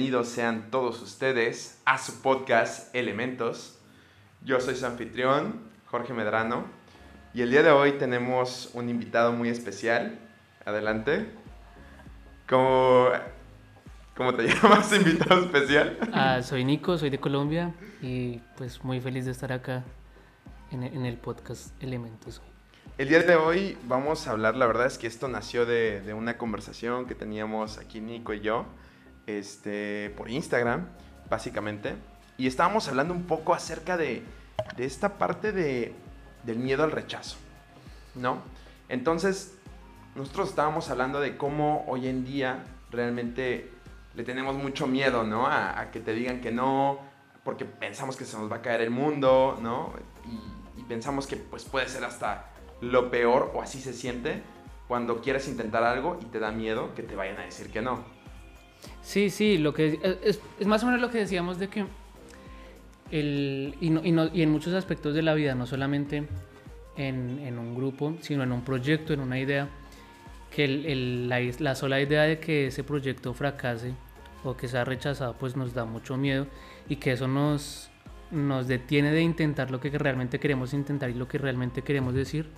bienvenidos sean todos ustedes a su podcast Elementos. Yo soy su anfitrión, Jorge Medrano, y el día de hoy tenemos un invitado muy especial. Adelante. ¿Cómo, cómo te llamas, invitado especial? Ah, soy Nico, soy de Colombia y pues muy feliz de estar acá en, en el podcast Elementos. El día de hoy vamos a hablar, la verdad es que esto nació de, de una conversación que teníamos aquí Nico y yo, este, por Instagram, básicamente, y estábamos hablando un poco acerca de, esta parte de, del miedo al rechazo, ¿no? Entonces, nosotros estábamos hablando de cómo hoy en día realmente le tenemos mucho miedo, ¿no? A, a que te digan que no, porque pensamos que se nos va a caer el mundo, ¿no? Y, y pensamos que pues puede ser hasta lo peor, o así se siente, cuando quieres intentar algo y te da miedo que te vayan a decir que no. Sí, sí, lo que es, es más o menos lo que decíamos de que el, y, no, y, no, y, en muchos aspectos de la vida, no solamente en, en, un grupo, sino en un proyecto, en una idea, que el, el, la, la, sola idea de que ese proyecto fracase o que sea rechazado, pues nos da mucho miedo y que eso nos, nos detiene de intentar lo que realmente queremos intentar y lo que realmente queremos decir.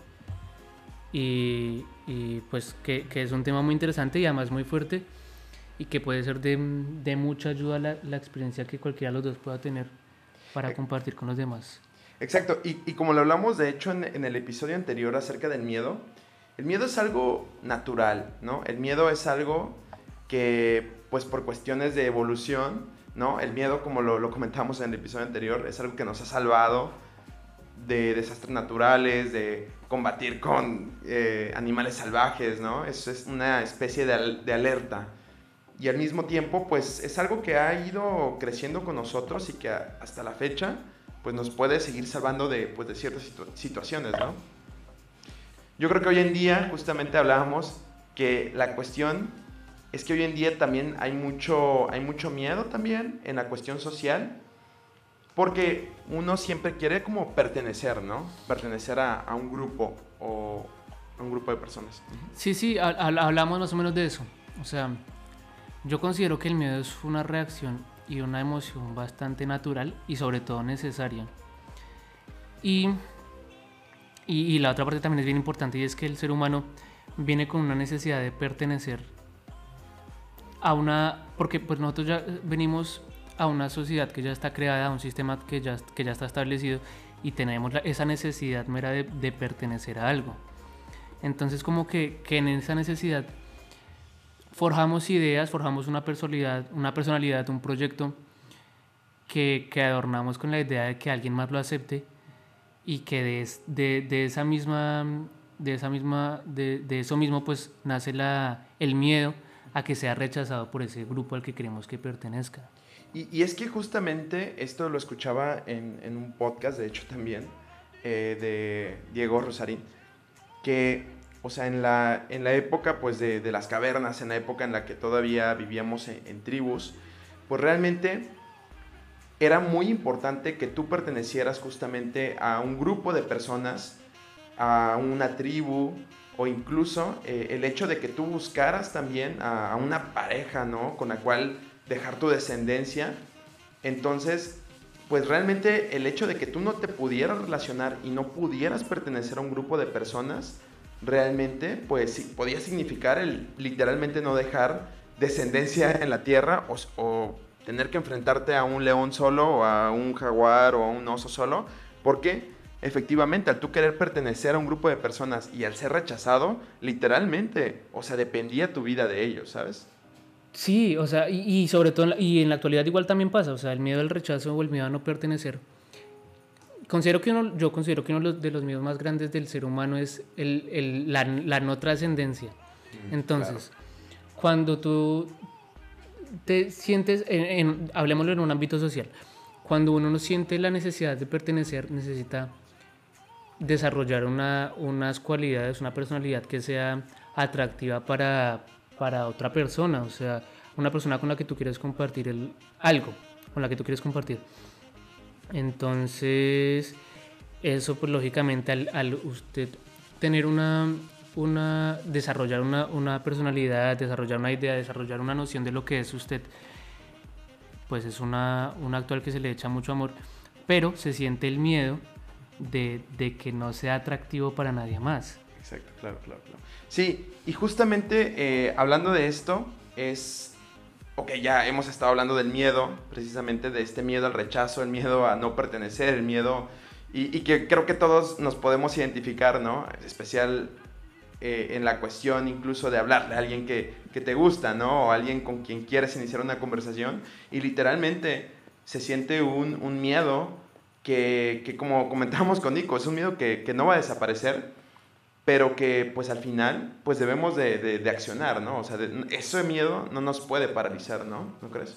Y, y pues que, que, es un tema muy interesante y además muy fuerte y que puede ser de, de mucha ayuda la, la, experiencia que cualquiera de los dos pueda tener para eh, compartir con los demás. Exacto, y, y como lo hablamos de hecho en, en, el episodio anterior acerca del miedo, el miedo es algo natural, ¿no? El miedo es algo que pues por cuestiones de evolución, ¿no? El miedo, como lo, lo comentamos en el episodio anterior, es algo que nos ha salvado de desastres naturales, de combatir con eh, animales salvajes, ¿no? Es, es una especie de, de, alerta. Y al mismo tiempo, pues es algo que ha ido creciendo con nosotros y que hasta la fecha, pues nos puede seguir salvando de, pues, de ciertas situ situaciones, ¿no? Yo creo que hoy en día, justamente hablábamos que la cuestión es que hoy en día también hay mucho, hay mucho miedo también en la cuestión social, porque uno siempre quiere como pertenecer, ¿no? Pertenecer a, a un grupo o a un grupo de personas. Sí, sí, hablamos más o menos de eso. O sea, yo considero que el miedo es una reacción y una emoción bastante natural y sobre todo necesaria. Y, y, la otra parte también es bien importante y es que el ser humano viene con una necesidad de pertenecer a una, porque pues nosotros ya venimos a una sociedad que ya está creada, a un sistema que ya, que ya está establecido y tenemos esa necesidad mera de, de, pertenecer a algo. Entonces como que, que, en esa necesidad forjamos ideas, forjamos una personalidad, una personalidad, un proyecto que, que adornamos con la idea de que alguien más lo acepte y que de, de, de esa misma, de esa misma, de, de eso mismo pues nace la, el miedo a que sea rechazado por ese grupo al que queremos que pertenezca. Y, y es que justamente esto lo escuchaba en, en un podcast, de hecho también, eh, de Diego Rosarín, que, o sea, en la, en la época pues de, de, las cavernas, en la época en la que todavía vivíamos en, en tribus, pues realmente era muy importante que tú pertenecieras justamente a un grupo de personas, a una tribu, o incluso eh, el hecho de que tú buscaras también a, a, una pareja, ¿no? Con la cual dejar tu descendencia. Entonces, pues realmente el hecho de que tú no te pudieras relacionar y no pudieras pertenecer a un grupo de personas, realmente, pues podía significar el literalmente no dejar descendencia en la tierra o, tener que enfrentarte a un león solo o a un jaguar o a un oso solo. porque efectivamente, al tú querer pertenecer a un grupo de personas y al ser rechazado, literalmente, o sea, dependía tu vida de ellos, ¿sabes? Sí, o sea, y, y, sobre todo, y en la actualidad igual también pasa, o sea, el miedo al rechazo o el miedo a no pertenecer. Considero que uno, yo considero que uno de los miedos más grandes del ser humano es el, el, la, la, no trascendencia. Mm, Entonces, claro. cuando tú te sientes, en, en, hablemoslo en un ámbito social, cuando uno no siente la necesidad de pertenecer, necesita desarrollar una, unas cualidades, una personalidad que sea atractiva para, para otra persona, o sea, una persona con la que tú quieres compartir el, algo, con la que tú quieres compartir. Entonces, eso pues lógicamente al, al usted tener una, una desarrollar una, una, personalidad, desarrollar una idea, desarrollar una noción de lo que es usted, pues es una, un acto al que se le echa mucho amor, pero se siente el miedo de, de que no sea atractivo para nadie más. Exacto, claro, claro, claro. Sí, y justamente eh, hablando de esto, es, ok, ya hemos estado hablando del miedo, precisamente de este miedo al rechazo, el miedo a no pertenecer, el miedo, y, que creo que todos nos podemos identificar, ¿no? Especial eh, en la cuestión incluso de hablarle a alguien que, que te gusta, ¿no? O alguien con quien quieres iniciar una conversación, y literalmente se siente un, un miedo que, que, como comentábamos con Nico, es un miedo que, que no va a desaparecer, pero que pues al final pues debemos de, de, de accionar, ¿no? O sea, de, miedo no nos puede paralizar, ¿no? ¿No crees?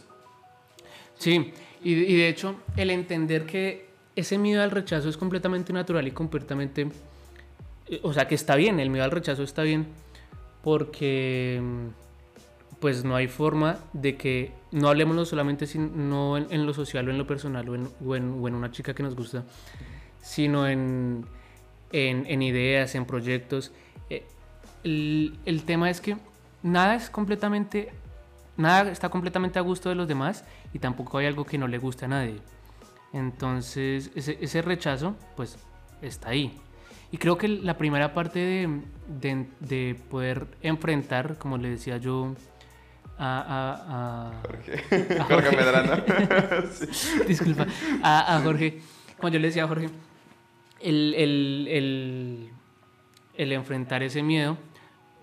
Sí, y, y, de hecho el entender que ese miedo al rechazo es completamente natural y completamente, eh, o sea, que está bien, el miedo al rechazo está bien, porque pues no hay forma de que no hablemos solamente no en, en, lo social o en lo personal o en, o en, o en una chica que nos gusta, sino en en, en ideas, en proyectos. Eh, el, el, tema es que nada es completamente, nada está completamente a gusto de los demás y tampoco hay algo que no le guste a nadie. Entonces, ese, ese rechazo, pues, está ahí. Y creo que la primera parte de, de, de poder enfrentar, como le decía yo, a, a, a, Jorge. a Jorge. Jorge Medrano. sí. Disculpa, a, a Jorge, como yo le decía a Jorge, el, el, el, el, enfrentar ese miedo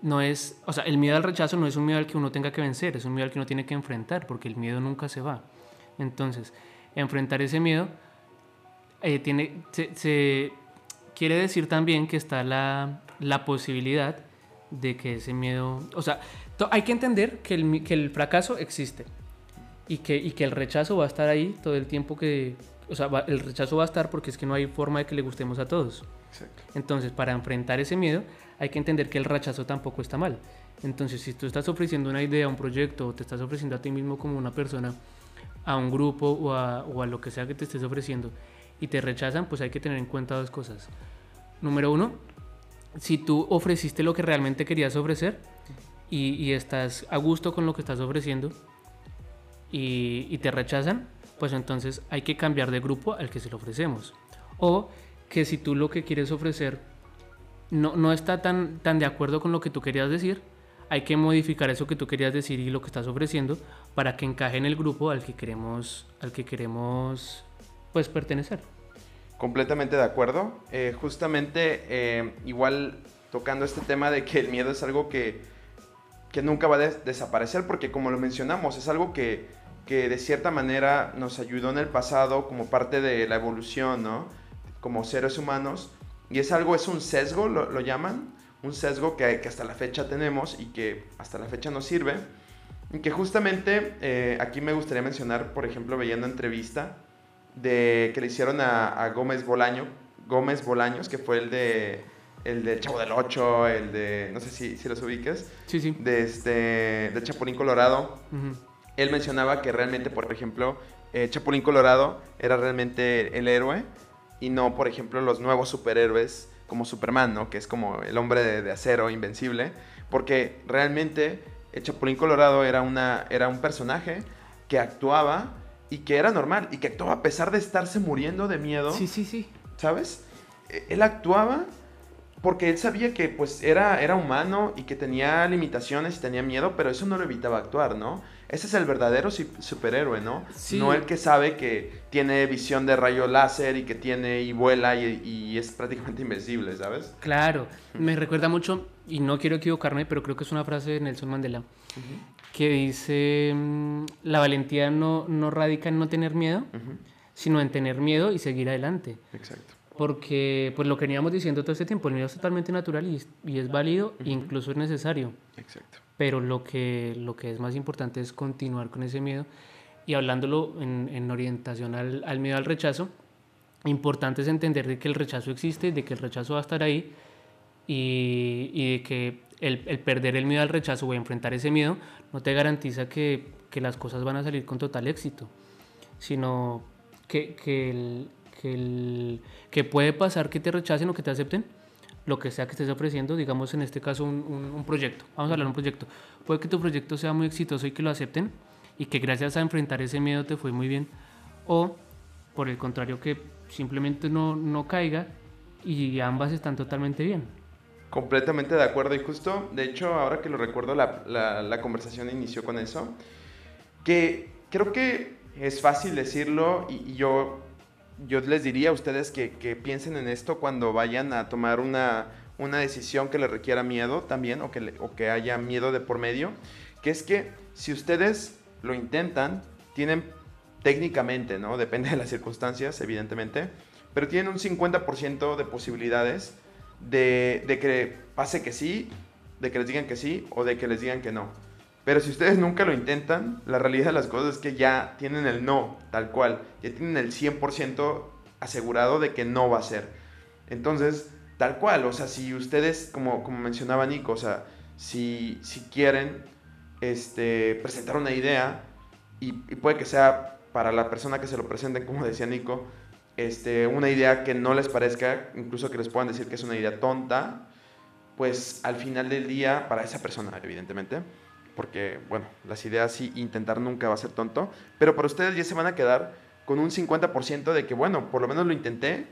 no es, o sea, el miedo al rechazo no es un miedo al que uno tenga que vencer, es un miedo al que uno tiene que enfrentar, porque el miedo nunca se va. Entonces, enfrentar ese miedo eh, tiene, se, se, quiere decir también que está la, la posibilidad de que ese miedo, o sea, hay que entender que el, que el fracaso existe y que, y que el rechazo va a estar ahí todo el tiempo que, o sea, va, el rechazo va a estar porque es que no hay forma de que le gustemos a todos. Exacto. Entonces, para enfrentar ese miedo, hay que entender que el rechazo tampoco está mal. Entonces, si tú estás ofreciendo una idea, un proyecto, o te estás ofreciendo a ti mismo como una persona, a un grupo o a, o a lo que sea que te estés ofreciendo, y te rechazan, pues hay que tener en cuenta dos cosas. Número uno, si tú ofreciste lo que realmente querías ofrecer y, y estás a gusto con lo que estás ofreciendo y, y te rechazan, pues entonces hay que cambiar de grupo al que se lo ofrecemos. O que si tú lo que quieres ofrecer no, no está tan, tan de acuerdo con lo que tú querías decir, hay que modificar eso que tú querías decir y lo que estás ofreciendo para que encaje en el grupo al que queremos, al que queremos pues pertenecer. Completamente de acuerdo. Eh, justamente eh, igual tocando este tema de que el miedo es algo que, que nunca va a des desaparecer porque como lo mencionamos es algo que que de cierta manera nos ayudó en el pasado como parte de la evolución, ¿no? Como seres humanos. Y es algo, es un sesgo, lo, lo llaman, un sesgo que, que, hasta la fecha tenemos y que hasta la fecha nos sirve. Y que justamente eh, aquí me gustaría mencionar, por ejemplo, veía una entrevista de, que le hicieron a, a Gómez Bolaño, Gómez Bolaños, que fue el de el de Chavo del Ocho, el de, no sé si, si los ubiques. Sí, sí. De, este, de Chapulín Colorado. Uh -huh él mencionaba que realmente, por ejemplo, eh, Chapulín Colorado era realmente el héroe y no, por ejemplo, los nuevos superhéroes como Superman, ¿no? Que es como el hombre de, de acero invencible, porque realmente el Chapulín Colorado era, una, era un personaje que actuaba y que era normal y que actuaba a pesar de estarse muriendo de miedo. Sí, sí, sí. ¿Sabes? E, Él actuaba porque él sabía que pues era, era humano y que tenía limitaciones y tenía miedo, pero eso no lo evitaba actuar, ¿no? Ese es el verdadero superhéroe, ¿no? Sí. No el que sabe que tiene visión de rayo láser y que tiene y vuela y, y es prácticamente invencible, ¿sabes? Claro, me recuerda mucho, y no quiero equivocarme, pero creo que es una frase de Nelson Mandela, uh -huh. que dice, mm, la valentía no, no radica en no tener miedo, uh -huh. sino en tener miedo y seguir adelante. Exacto porque pues lo que veníamos diciendo todo este tiempo, el miedo es totalmente natural y, y es válido uh -huh. incluso es necesario. Exacto. Pero lo que, lo que es más importante es continuar con ese miedo. Y hablándolo en, en orientación al, al, miedo al rechazo, importante es entender de que el rechazo existe, de que el rechazo va a estar ahí y, y de que el, el, perder el miedo al rechazo o enfrentar ese miedo no te garantiza que, que las cosas van a salir con total éxito, sino que, que el, que, el, que puede pasar que te rechacen o que te acepten, lo que sea que estés ofreciendo, digamos en este caso un, un, un, proyecto, vamos a hablar de un proyecto, puede que tu proyecto sea muy exitoso y que lo acepten y que gracias a enfrentar ese miedo te fue muy bien, o por el contrario que simplemente no, no caiga y ambas están totalmente bien. Completamente de acuerdo. Y justo, de hecho, ahora que lo recuerdo, la, la, conversación inició con eso, que creo que es fácil decirlo y, yo, yo les diría a ustedes que, que, piensen en esto cuando vayan a tomar una, una decisión que les requiera miedo también o que, o que haya miedo de por medio, que es que si ustedes lo intentan, tienen técnicamente, ¿no? Depende de las circunstancias, evidentemente, pero tienen un 50% de posibilidades de, de, que pase que sí, de que les digan que sí o de que les digan que no. Pero si ustedes nunca lo intentan, la realidad de las cosas es que ya tienen el no, tal cual, ya tienen el 100% asegurado de que no va a ser. Entonces, tal cual, o sea, si ustedes, como, como mencionaba Nico, o sea, si, si quieren este, presentar una idea, y, puede que sea para la persona que se lo presenten, como decía Nico, este, una idea que no les parezca, incluso que les puedan decir que es una idea tonta, pues al final del día, para esa persona, evidentemente, porque, bueno, las ideas sí, intentar nunca va a ser tonto, pero para ustedes ya se van a quedar con un 50% de que, bueno, por lo menos lo intenté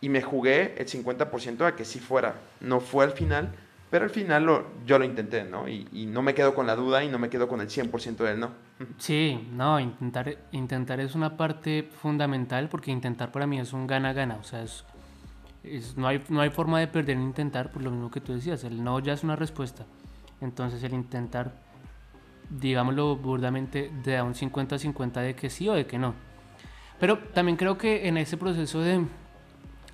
y me jugué el 50% a que sí fuera. No fue al final, pero al final lo, yo lo intenté, ¿no? Y, y, no me quedo con la duda y no me quedo con el 100% del no. Sí, no, intentar, intentar es una parte fundamental porque intentar para mí es un gana-gana. O sea, es, no, hay, no hay forma de perder en intentar, por lo mismo que tú decías. El no ya es una respuesta. Entonces el intentar, digámoslo burdamente, da un 50-50 de que sí o de que no. Pero también creo que en ese proceso de,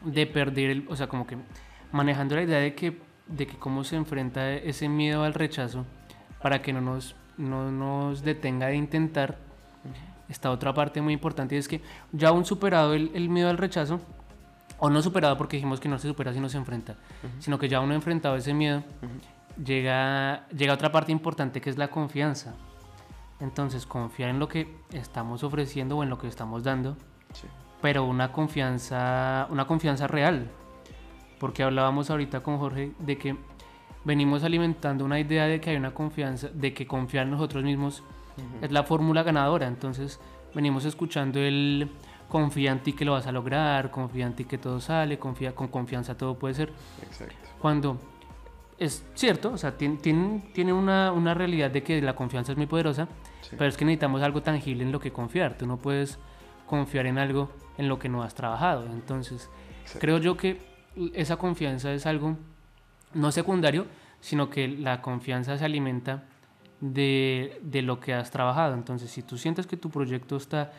de perder, el, o sea, como que manejando la idea de que de que cómo se enfrenta ese miedo al rechazo para que no nos, no nos detenga de intentar. Esta otra parte muy importante es que ya aún superado el, el, miedo al rechazo, o no superado porque dijimos que no se supera si no se enfrenta, sino que ya uno ha enfrentado ese miedo, llega, llega otra parte importante que es la confianza. Entonces, confiar en lo que estamos ofreciendo o en lo que estamos dando, pero una confianza, una confianza real, porque hablábamos ahorita con Jorge de que venimos alimentando una idea de que hay una confianza, de que confiar en nosotros mismos es la fórmula ganadora. Entonces venimos escuchando el confía en ti que lo vas a lograr, confía en ti que todo sale, confía, con confianza todo puede ser. Exacto. Cuando es cierto, o sea, tiene, tiene, una, una, realidad de que la confianza es muy poderosa, pero es que necesitamos algo tangible en lo que confiar. Tú no puedes confiar en algo en lo que no has trabajado. Entonces, creo yo que esa confianza es algo no secundario, sino que la confianza se alimenta de, de, lo que has trabajado. Entonces, si tú sientes que tu proyecto está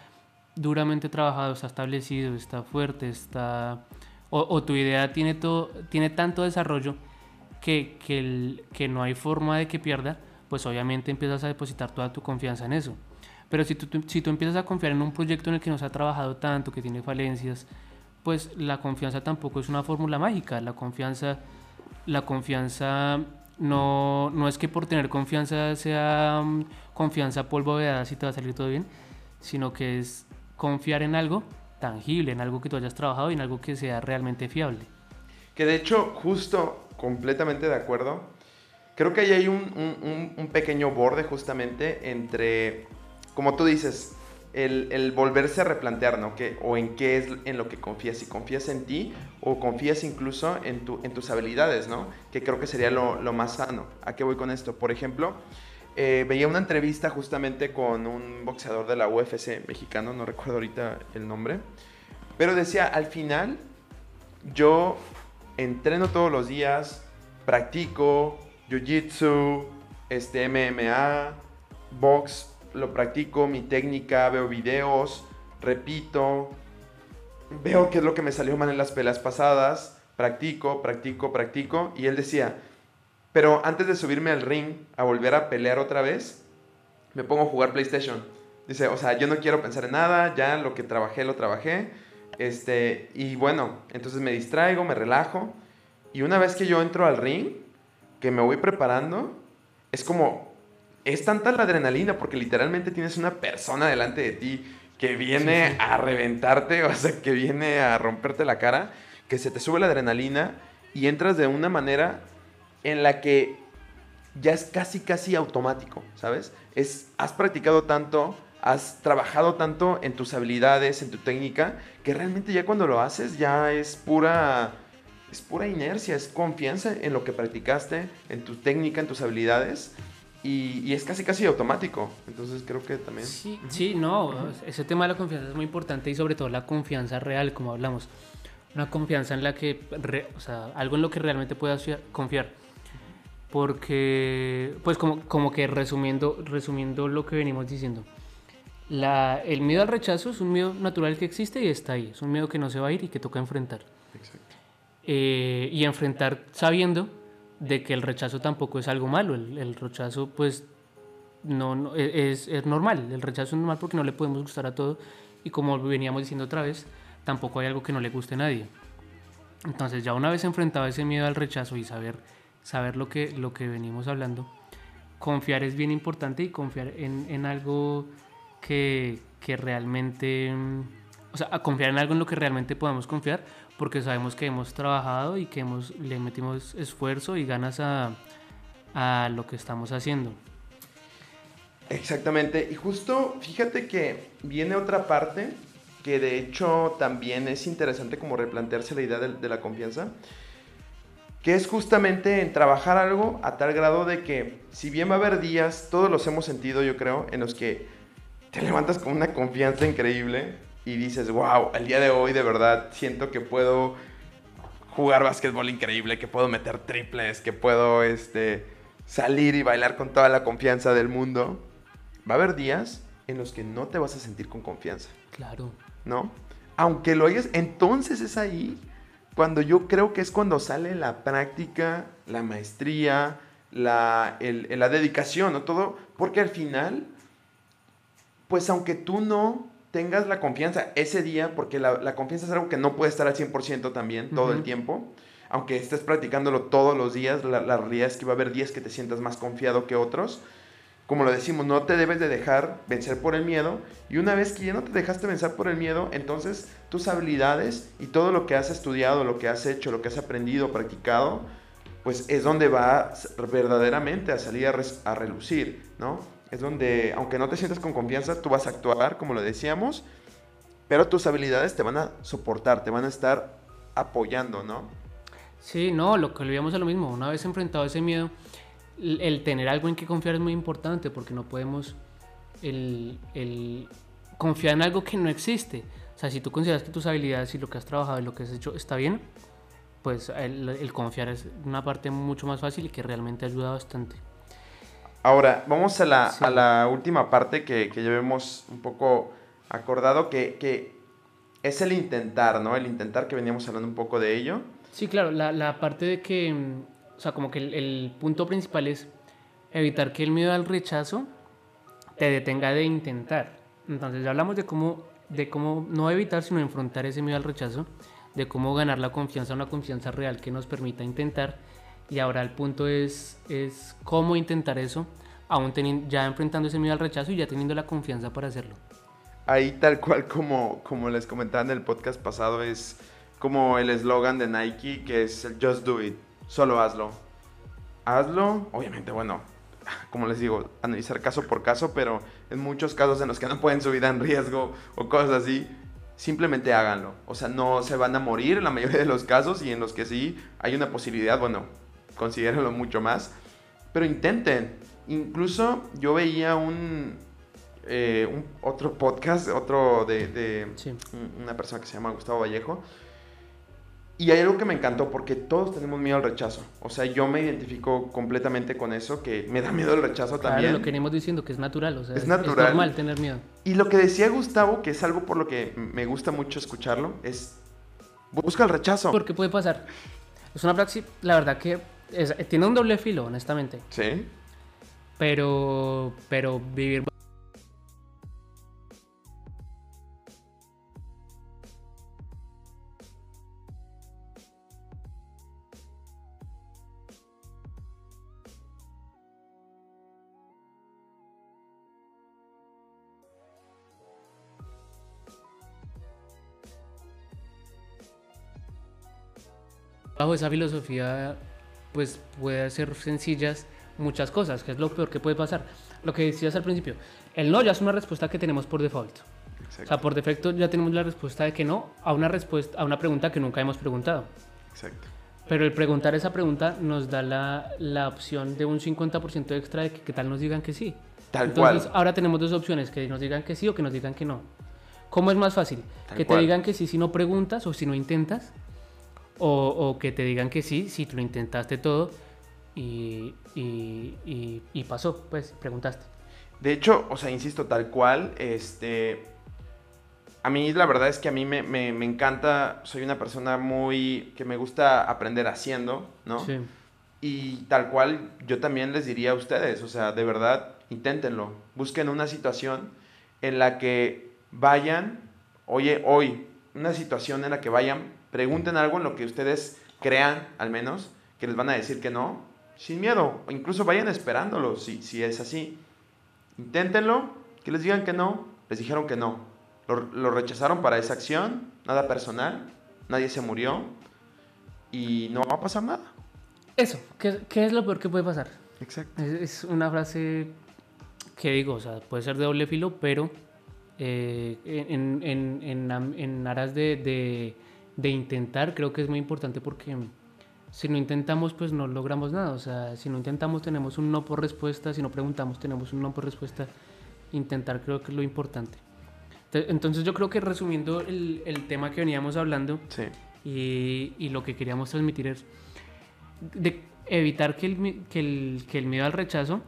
duramente trabajado, está establecido, está fuerte, está o, tu idea tiene, todo, tiene tanto desarrollo que, que, el, que no hay forma de que pierda, pues obviamente empiezas a depositar toda tu confianza en eso. Pero si tú, si tú empiezas a confiar en un proyecto en el que no se ha trabajado tanto, que tiene falencias, pues la confianza tampoco es una fórmula mágica. La confianza, la confianza no, no es que por tener confianza sea mm, confianza polvo de si te va a salir todo bien, sino que es confiar en algo tangible, en algo que tú hayas trabajado y en algo que sea realmente fiable. Que de hecho, justo, completamente de acuerdo, creo que ahí hay un, un, pequeño borde justamente entre, como tú dices, el, volverse a replantear, ¿no? Que, o en qué es en lo que confías, si confías en ti o confías incluso en, tu, en tus habilidades, ¿no? Que creo que sería lo, lo más sano. ¿A qué voy con esto? Por ejemplo, eh, veía una entrevista justamente con un boxeador de la UFC mexicano, no recuerdo ahorita el nombre, pero decía, al final, yo entreno todos los días, practico jiu-jitsu, este, MMA, box, lo practico, mi técnica, veo videos, repito, veo qué es lo que me salió mal en las peleas pasadas, practico, practico, practico. Y él decía, pero antes de subirme al ring a volver a pelear otra vez, me pongo a jugar PlayStation. Dice, o sea, yo no quiero pensar en nada, ya lo que trabajé, lo trabajé. Este, y bueno, entonces me distraigo, me relajo. Y una vez que yo entro al ring, que me voy preparando, es como es tanta la adrenalina porque literalmente tienes una persona delante de ti que viene a reventarte, o sea, que viene a romperte la cara, que se te sube la adrenalina y entras de una manera en la que ya es casi, casi automático, ¿sabes? Es, has practicado tanto, has trabajado tanto en tus habilidades, en tu técnica, que realmente ya cuando lo haces ya es pura, es pura inercia, es confianza en lo que practicaste, en tu técnica, en tus habilidades. Y, es casi casi automático. Entonces creo que también... Sí, sí, no, ese tema de la confianza es muy importante y sobre todo la confianza real, como hablamos. Una confianza en la que, o sea, algo en lo que realmente puedas confiar. Porque, pues como, como que resumiendo, resumiendo lo que venimos diciendo, la, el miedo al rechazo es un miedo natural que existe y está ahí. Es un miedo que no se va a ir y que toca enfrentar. Exacto. Eh, y enfrentar sabiendo de que el rechazo tampoco es algo malo. El, rechazo, pues, no, e, es, es, normal. El rechazo es normal porque no le podemos gustar a todo. Y como veníamos diciendo otra vez, tampoco hay algo que no le guste a nadie. Entonces, ya una vez enfrentado ese miedo al rechazo y saber, saber lo, que, lo que venimos hablando, confiar es bien importante y confiar en, en algo que, que realmente. O sea, confiar en algo en lo que realmente podamos confiar porque sabemos que hemos trabajado y que hemos, le metimos esfuerzo y ganas a, a lo que estamos haciendo. Exactamente, y justo fíjate que viene otra parte que de hecho también es interesante como replantearse la idea de, de, la confianza, que es justamente en trabajar algo a tal grado de que si bien va a haber días, todos los hemos sentido yo creo, en los que te levantas con una confianza increíble, y dices, wow, el día de hoy de verdad siento que puedo jugar básquetbol increíble, que puedo meter triples, que puedo este, salir y bailar con toda la confianza del mundo. Va a haber días en los que no te vas a sentir con confianza. Claro. ¿No? Aunque lo hayas, entonces es ahí cuando yo creo que es cuando sale la práctica, la maestría, la, la dedicación, ¿no? Todo, porque al final, pues aunque tú no tengas la confianza ese día, porque la, confianza es algo que no puede estar al 100% también todo el tiempo. Aunque estés practicándolo todos los días, la, realidad es que va a haber días que te sientas más confiado que otros. Como lo decimos, no te debes de dejar vencer por el miedo. Y una vez que ya no te dejaste vencer por el miedo, entonces tus habilidades y todo lo que has estudiado, lo que has hecho, lo que has aprendido, practicado, pues es donde va verdaderamente a salir a, a relucir, ¿no? Es donde, aunque no te sientas con confianza, tú vas a actuar, como lo decíamos, pero tus habilidades te van a soportar, te van a estar apoyando, ¿no? Sí, no, lo que olvidamos es lo mismo. Una vez enfrentado ese miedo, el, tener algo en que confiar es muy importante porque no podemos el, el, confiar en algo que no existe. O sea, si tú consideras que tus habilidades y lo que has trabajado y lo que has hecho está bien, pues el, el confiar es una parte mucho más fácil y que realmente ayuda bastante. Ahora, vamos a la, última parte que, que, ya hemos un poco acordado, que, es el intentar, ¿no? El intentar que veníamos hablando un poco de ello. Sí, claro, la, parte de que, o sea, como que el, punto principal es evitar que el miedo al rechazo te detenga de intentar. Entonces, ya hablamos de cómo, de cómo no evitar, sino enfrentar ese miedo al rechazo, de cómo ganar la confianza, una confianza real que nos permita intentar y ahora el punto es, es cómo intentar eso, aún teniendo, ya enfrentando ese miedo al rechazo y ya teniendo la confianza para hacerlo. Ahí tal cual como, como les comentaba en el podcast pasado, es como el eslogan de Nike, que es Just Do It, solo hazlo. Hazlo, obviamente, bueno, como les digo, analizar caso por caso, pero en muchos casos en los que no pueden su vida en riesgo o cosas así, simplemente háganlo. O sea, no se van a morir en la mayoría de los casos y en los que sí hay una posibilidad, bueno, considérenlo mucho más, pero intenten. Incluso yo veía un, eh, un otro podcast, otro de, una persona que se llama Gustavo Vallejo, y hay algo que me encantó porque todos tenemos miedo al rechazo. O sea, yo me identifico completamente con eso, que me da miedo el rechazo claro, también. lo que venimos diciendo, que es natural. O sea, es, natural. Es normal tener miedo. Y lo que decía Gustavo, que es algo por lo que me gusta mucho escucharlo, es busca el rechazo. Porque puede pasar. Es una praxis, la verdad que tiene un doble filo, honestamente. Sí. Pero, pero vivir bajo esa filosofía pues puede ser sencillas, muchas cosas, que es lo peor que puede pasar. Lo que decías al principio, el no ya es una respuesta que tenemos por default. O sea, por defecto ya tenemos la respuesta de que no a una respuesta a una pregunta que nunca hemos preguntado. Exacto. Pero el preguntar esa pregunta nos da la, la opción de un 50% extra de que, que tal nos digan que sí. Tal Entonces cual. ahora tenemos dos opciones, que nos digan que sí o que nos digan que no. ¿Cómo es más fácil? Tal que cual. te digan que sí si no preguntas o si no intentas. O, o que te digan que sí si tú lo intentaste todo y, y, y- y pasó, pues preguntaste. De hecho, o sea, insisto, tal cual, este... A mí la verdad es que a mí me, me- me encanta, soy una persona muy... que me gusta aprender haciendo, ¿no? Sí. Y tal cual yo también les diría a ustedes, o sea, de verdad, inténtenlo. Busquen una situación en la que vayan, oye, hoy, una situación en la que vayan, pregunten algo en lo que ustedes crean, al menos, que les van a decir que no, sin miedo. O incluso vayan esperándolo, si, si es así. Inténtenlo, que les digan que no, les dijeron que no. Lo, lo rechazaron para esa acción, nada personal, nadie se murió y no va a pasar nada. Eso, ¿qué, qué es lo peor que puede pasar? Exacto. Es, es una frase que digo, o sea, puede ser de doble filo, pero eh, en, en, en, en aras de, de, de intentar, creo que es muy importante porque si no intentamos, pues no logramos nada. O sea, si no intentamos, tenemos un no por respuesta. Si no preguntamos, tenemos un no por respuesta. Intentar creo que es lo importante. Te- Entonces yo creo que resumiendo el, el tema que veníamos hablando, Sí, y, y lo que queríamos transmitir es de evitar que el, que el, que el miedo al rechazo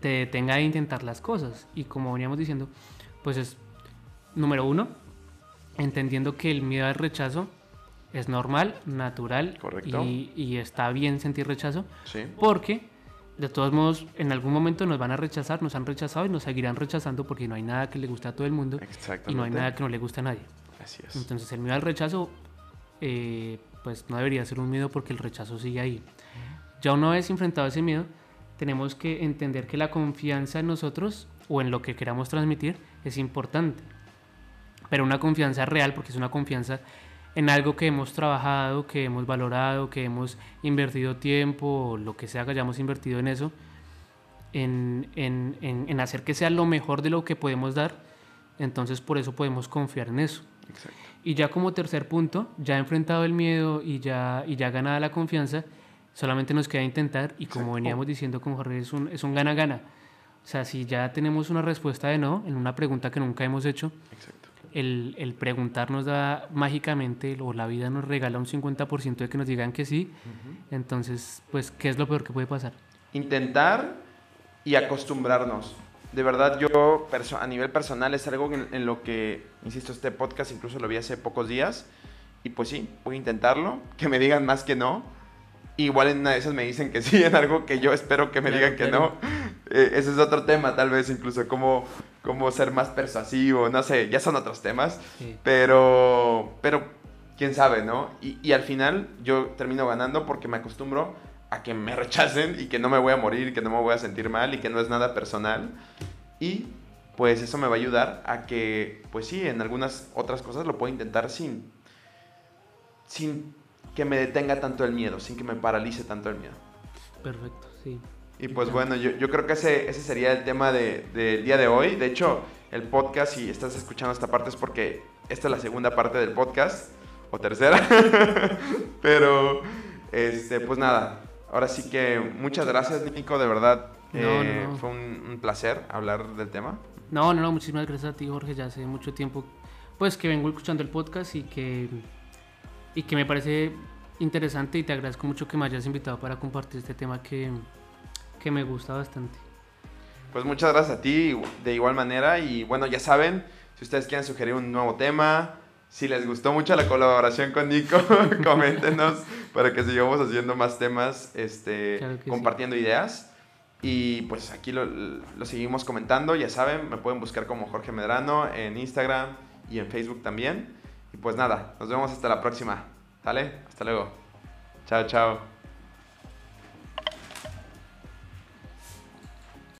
te detenga de intentar las cosas. Y como veníamos diciendo, pues es, número uno, entendiendo que el miedo al rechazo es normal, natural Correcto. Y, y está bien sentir rechazo, sí. porque de todos modos en algún momento nos van a rechazar, nos han rechazado y nos seguirán rechazando porque no hay nada que le guste a todo el mundo y no hay nada que no le guste a nadie. Así es. Entonces el miedo al rechazo, eh, pues no debería ser un miedo porque el rechazo sigue ahí. Ya una vez enfrentado ese miedo, tenemos que entender que la confianza en nosotros o en lo que queramos transmitir es importante. Pero una confianza real, porque es una confianza en algo que hemos trabajado, que hemos valorado, que hemos invertido tiempo, lo que sea que hayamos invertido en eso, en, en- en- en hacer que sea lo mejor de lo que podemos dar, entonces por eso podemos confiar en eso. Exacto. Y ya como tercer punto, ya enfrentado el miedo y ya, y ya ganada la confianza, solamente nos queda intentar y como Exacto. veníamos diciendo con Jorge, es un es un gana-gana. O sea, si ya tenemos una respuesta de no en una pregunta que nunca hemos hecho, Exacto. El, el preguntar nos da mágicamente, o la vida nos regala un 50% de que nos digan que sí, entonces, pues, ¿qué es lo peor que puede pasar? Intentar y acostumbrarnos. De verdad, yo a nivel personal es algo en, en lo que, insisto, este podcast incluso lo vi hace pocos días. Y pues sí, voy a intentarlo, que me digan más que no. Igual en una de esas me dicen que sí, en algo que yo espero que me Claro, digan que claro. no. Eh, ese es otro tema, tal vez incluso cómo, cómo ser más persuasivo, no sé, ya son otros temas. Sí. Pero, pero, quién sabe, ¿no? Y, y al final yo termino ganando porque me acostumbro a que me rechacen y que no me voy a morir que no me voy a sentir mal y que no es nada personal. Y pues eso me va a ayudar a que, pues sí, en algunas otras cosas lo puedo intentar sin, sin que me detenga tanto el miedo, sin que me paralice tanto el miedo. Perfecto, sí. Y pues bueno, yo, yo creo que ese, ese sería el tema de- del día de hoy. De hecho, el podcast, si estás escuchando esta parte, es porque esta es la segunda parte del podcast, o tercera. Pero, este, pues nada, ahora sí que muchas gracias, Nico, de verdad. No, eh, no, no. Fue un, un placer hablar del tema. No, no, no, muchísimas gracias a ti, Jorge. Ya hace mucho tiempo, pues, que vengo escuchando el podcast y que, y que me parece interesante y te agradezco mucho que me hayas invitado para compartir este tema que, que me gusta bastante. Pues muchas gracias a ti de igual manera y bueno, ya saben, si ustedes quieren sugerir un nuevo tema, si les gustó mucho la colaboración con Nico, coméntenos para que sigamos haciendo más temas, este, Claro que sí. compartiendo ideas. Y pues aquí lo, lo seguimos comentando, ya saben, me pueden buscar como Jorge Medrano en Instagram y en Facebook también. Y pues nada, nos vemos hasta la próxima. ¿Sale? Hasta luego. Chao, chao.